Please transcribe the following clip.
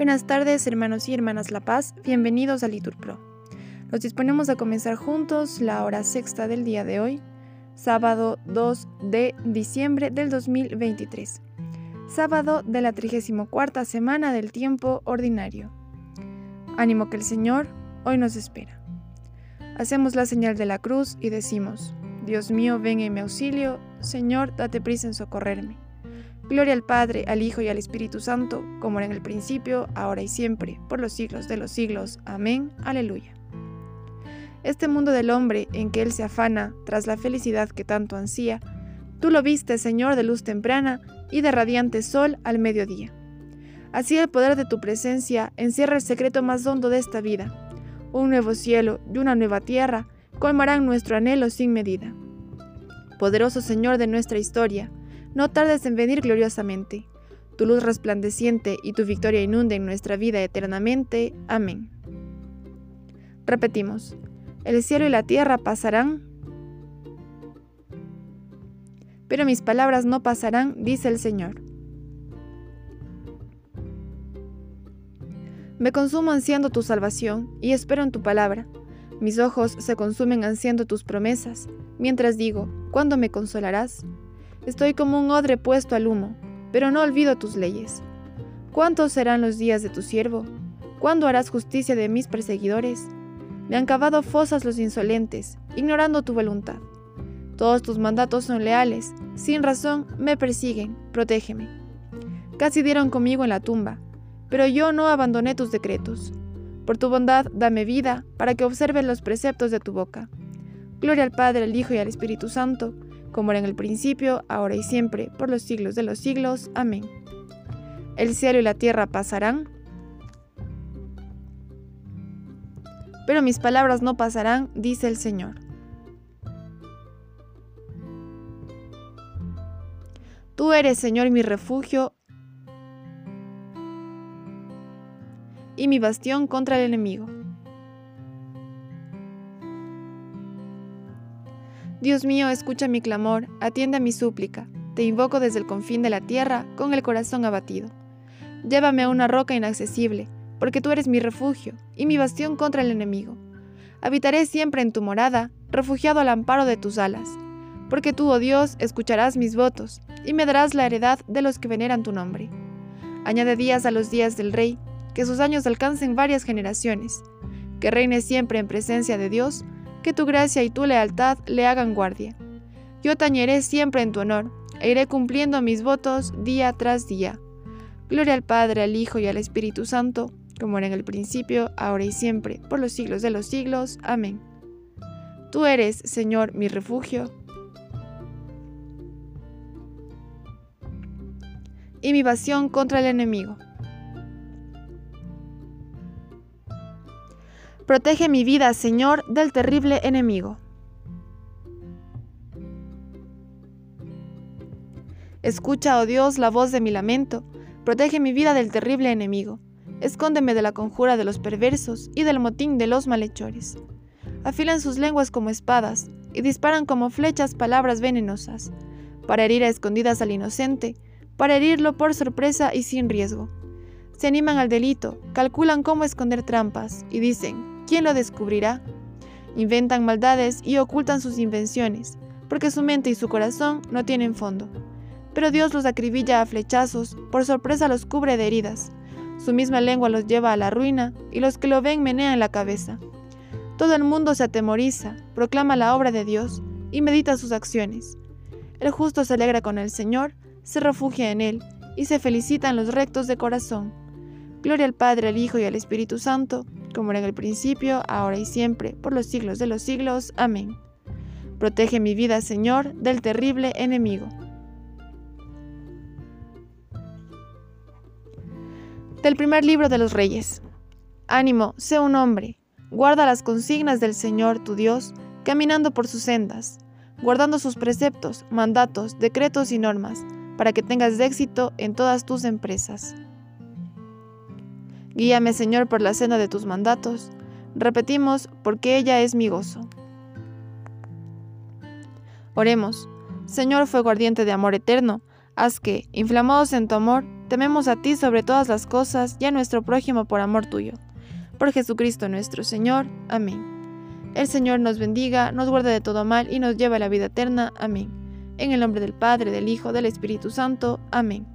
Buenas tardes, hermanos y hermanas La Paz, bienvenidos a Liturpro. Nos disponemos a comenzar juntos la hora sexta del día de hoy, sábado 2 de diciembre del 2023, sábado de la 34 semana del tiempo ordinario. Ánimo que el Señor hoy nos espera. Hacemos la señal de la cruz y decimos, Dios mío, ven en mi auxilio, Señor, date prisa en socorrerme. Gloria al Padre, al Hijo y al Espíritu Santo, como era en el principio, ahora y siempre, por los siglos de los siglos. Amén. Aleluya. Este mundo del hombre en que él se afana tras la felicidad que tanto ansía, tú lo viste, Señor, de luz temprana y de radiante sol al mediodía. Así el poder de tu presencia encierra el secreto más hondo de esta vida. Un nuevo cielo y una nueva tierra colmarán nuestro anhelo sin medida. Poderoso Señor de nuestra historia, no tardes en venir gloriosamente. Tu luz resplandeciente y tu victoria inunden nuestra vida eternamente. Amén. Repetimos, el cielo y la tierra pasarán, pero mis palabras no pasarán, dice el Señor. Me consumo ansiando tu salvación y espero en tu palabra. Mis ojos se consumen ansiando tus promesas, mientras digo, ¿cuándo me consolarás? Estoy como un odre puesto al humo, pero no olvido tus leyes. ¿Cuántos serán los días de tu siervo? ¿Cuándo harás justicia de mis perseguidores? Me han cavado fosas los insolentes, ignorando tu voluntad. Todos tus mandatos son leales, sin razón me persiguen, protégeme. Casi dieron conmigo en la tumba, pero yo no abandoné tus decretos. Por tu bondad dame vida, para que observe los preceptos de tu boca. Gloria al Padre, al Hijo y al Espíritu Santo, como era en el principio, ahora y siempre, por los siglos de los siglos. Amén. El cielo y la tierra pasarán, pero mis palabras no pasarán, dice el Señor. Tú eres, Señor, mi refugio y mi bastión contra el enemigo. Dios mío, escucha mi clamor, atiende a mi súplica. Te invoco desde el confín de la tierra, con el corazón abatido. Llévame a una roca inaccesible, porque tú eres mi refugio y mi bastión contra el enemigo. Habitaré siempre en tu morada, refugiado al amparo de tus alas, porque tú, oh Dios, escucharás mis votos y me darás la heredad de los que veneran tu nombre. Añade días a los días del rey, que sus años alcancen varias generaciones, que reine siempre en presencia de Dios, que tu gracia y tu lealtad le hagan guardia. Yo tañeré siempre en tu honor, e iré cumpliendo mis votos día tras día. Gloria al Padre, al Hijo y al Espíritu Santo, como era en el principio, ahora y siempre, por los siglos de los siglos. Amén. Tú eres, Señor, mi refugio, y mi pasión contra el enemigo. Protege mi vida, Señor, del terrible enemigo. Escucha, oh Dios, la voz de mi lamento. Protege mi vida del terrible enemigo. Escóndeme de la conjura de los perversos y del motín de los malhechores. Afilan sus lenguas como espadas y disparan como flechas palabras venenosas, para herir a escondidas al inocente, para herirlo por sorpresa y sin riesgo. Se animan al delito, calculan cómo esconder trampas y dicen, ¿quién lo descubrirá? Inventan maldades y ocultan sus invenciones, porque su mente y su corazón no tienen fondo. Pero Dios los acribilla a flechazos, por sorpresa los cubre de heridas. Su misma lengua los lleva a la ruina, y los que lo ven menean la cabeza. Todo el mundo se atemoriza, proclama la obra de Dios y medita sus acciones. El justo se alegra con el Señor, se refugia en Él, y se felicitan los rectos de corazón. Gloria al Padre, al Hijo y al Espíritu Santo, como era en el principio, ahora y siempre, por los siglos de los siglos. Amén. Protege mi vida, Señor, del terrible enemigo. Del primer libro de los Reyes. Ánimo, sé un hombre, guarda las consignas del Señor tu Dios, caminando por sus sendas, guardando sus preceptos, mandatos, decretos y normas, para que tengas éxito en todas tus empresas. Guíame, Señor, por la senda de tus mandatos. Repetimos, porque ella es mi gozo. Oremos. Señor, fuego ardiente de amor eterno, haz que, inflamados en tu amor, tememos a ti sobre todas las cosas y a nuestro prójimo por amor tuyo. Por Jesucristo nuestro Señor. Amén. El Señor nos bendiga, nos guarde de todo mal y nos lleve a la vida eterna. Amén. En el nombre del Padre, del Hijo, del Espíritu Santo. Amén.